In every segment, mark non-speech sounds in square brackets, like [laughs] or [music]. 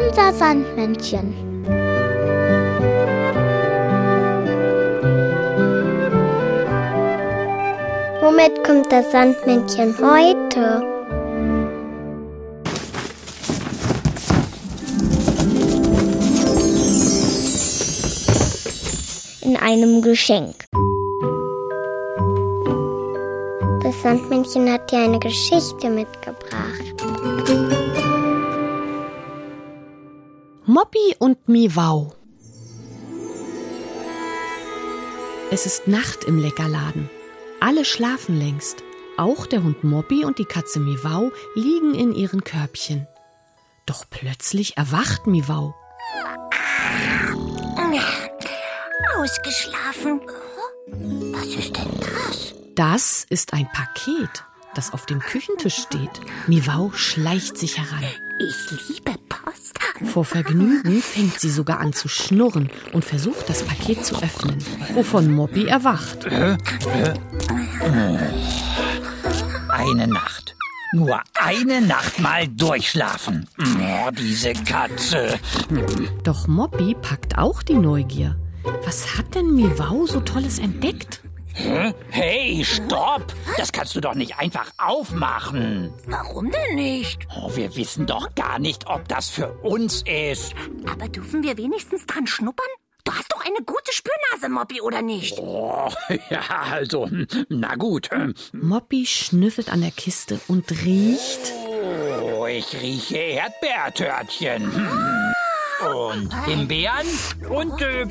Unser Sandmännchen. Womit kommt das Sandmännchen heute? In einem Geschenk. Das Sandmännchen hat dir eine Geschichte mitgebracht. Moppi und Miwau. Es ist Nacht im Leckerladen. Alle schlafen längst. Auch der Hund Moppi und die Katze Miwau liegen in ihren Körbchen. Doch plötzlich erwacht Miwau. Ausgeschlafen. Was ist denn das? Das ist ein Paket, das auf dem Küchentisch steht. Miwau schleicht sich heran. Ich liebe. Vor Vergnügen fängt sie sogar an zu schnurren und versucht, das Paket zu öffnen, wovon Moppi erwacht. Eine Nacht. Nur eine Nacht mal durchschlafen. Oh, diese Katze. Doch Moppi packt auch die Neugier. Was hat denn Miwau so Tolles entdeckt? Hä? Hey, stopp! Das kannst du doch nicht einfach aufmachen. Warum denn nicht? Oh, wir wissen doch gar nicht, ob das für uns ist. Aber dürfen wir wenigstens dran schnuppern? Du hast doch eine gute Spürnase, Moppi, oder nicht? Oh, [laughs] ja, also, hm, na gut. hm. Moppi schnüffelt an der Kiste und riecht. Oh, ich rieche Erdbeertörtchen. Hm. Und Himbeeren und, äh,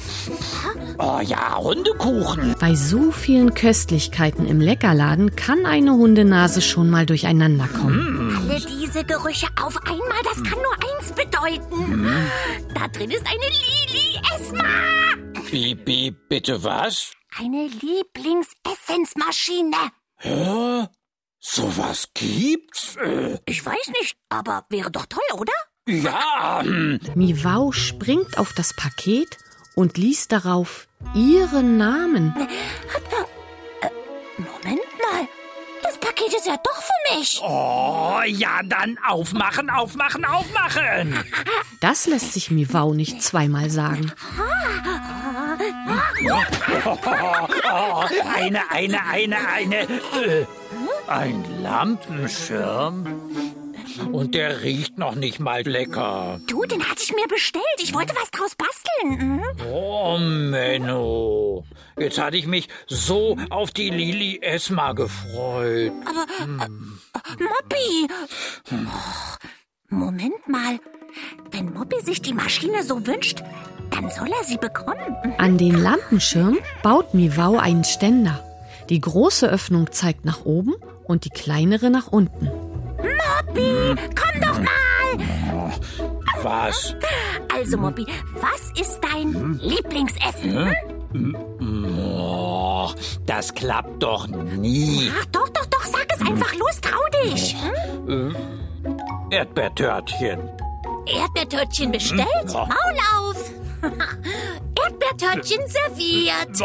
oh ja, Hundekuchen. Bei so vielen Köstlichkeiten im Leckerladen kann eine Hundenase schon mal durcheinander kommen. Alle diese Gerüche auf einmal, das kann nur eins bedeuten. Da drin ist eine Lili Esma. Bibi, bitte was? Eine Lieblingsessensmaschine. Hä? Sowas gibt's? Äh, Ich weiß nicht, aber wäre doch toll, oder? Ja, hm. Miwau springt auf das Paket und liest darauf ihren Namen. Moment mal. Das Paket ist ja doch für mich. Oh, ja, dann aufmachen, aufmachen, aufmachen. Das lässt sich Miwau nicht zweimal sagen. Oh, [laughs] eine, eine, eine, eine. Äh, ein Lampenschirm? Und der riecht noch nicht mal lecker. Du, den hatte ich mir bestellt. Ich wollte was draus basteln. Mhm. Oh, Menno. Jetzt hatte ich mich so auf die Lili Esma gefreut. Aber, äh, Moppi. Oh, Moment mal. Wenn Moppi sich die Maschine so wünscht, dann soll er sie bekommen. An den Lampenschirm baut Miwau einen Ständer. Die große Öffnung zeigt nach oben und die kleinere nach unten. Moppi, komm doch mal. Was? Also, Moppi, was ist dein Lieblingsessen? Hm? Oh, das klappt doch nie. Ach, doch, doch, doch, sag es einfach los, trau dich. Hm? Erdbeertörtchen. Erdbeertörtchen bestellt? Ja. Maul auf. [laughs] Erdbeertörtchen serviert.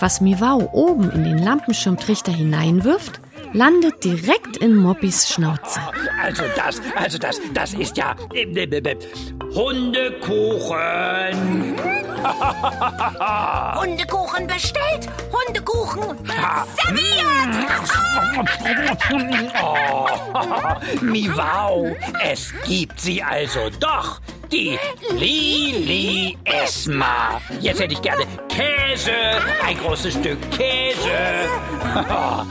Was Miwau oben in den Lampenschirmtrichter hineinwirft, landet direkt in Moppis Schnauze. Also das, also das, das ist ja äh, äh, äh, Hundekuchen. [laughs] Hundekuchen bestellt, Hundekuchen serviert. [laughs] Oh, [laughs] Miwau, es gibt sie also doch. Die Lili Esma. Jetzt hätte ich gerne Käse, ein großes Stück Käse. [laughs]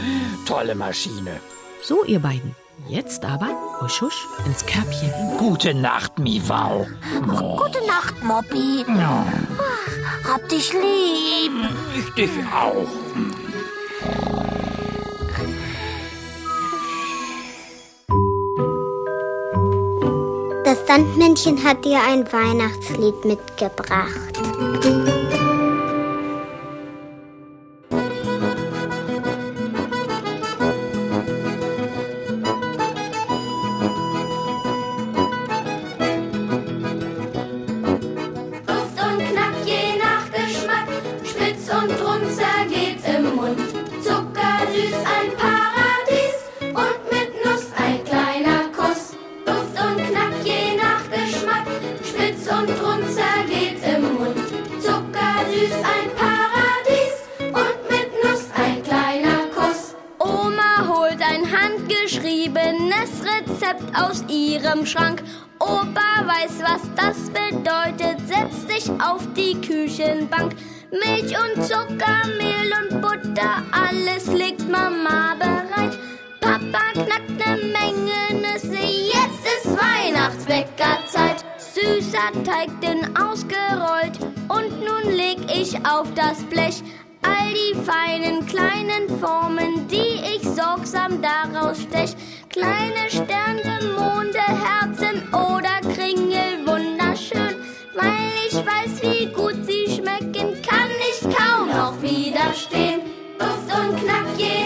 Tolle Maschine. So, ihr beiden. Jetzt aber, husch husch, ins Körbchen. Gute Nacht, Miwau. Oh, Gute Nacht, Moppi. Hab dich lieb. ich dich auch. Sandmännchen hat dir ein Weihnachtslied mitgebracht. Handgeschriebenes Rezept aus ihrem Schrank. Opa weiß, was das bedeutet, setzt sich auf die Küchenbank. Milch und Zucker, Mehl und Butter, alles legt Mama bereit. Papa knackt ne Menge Nüsse, jetzt ist Weihnachtsbäckerzeit. Süßer Teig denn ausgerollt und nun leg ich auf das Blech all die feinen kleinen Formen, die ich sorgsam daraus stech. Kleine Sterne, Monde, Herzen oder Kringel, wunderschön. Weil ich weiß, wie gut sie schmecken, kann ich kaum noch widerstehen. Duft und Knack je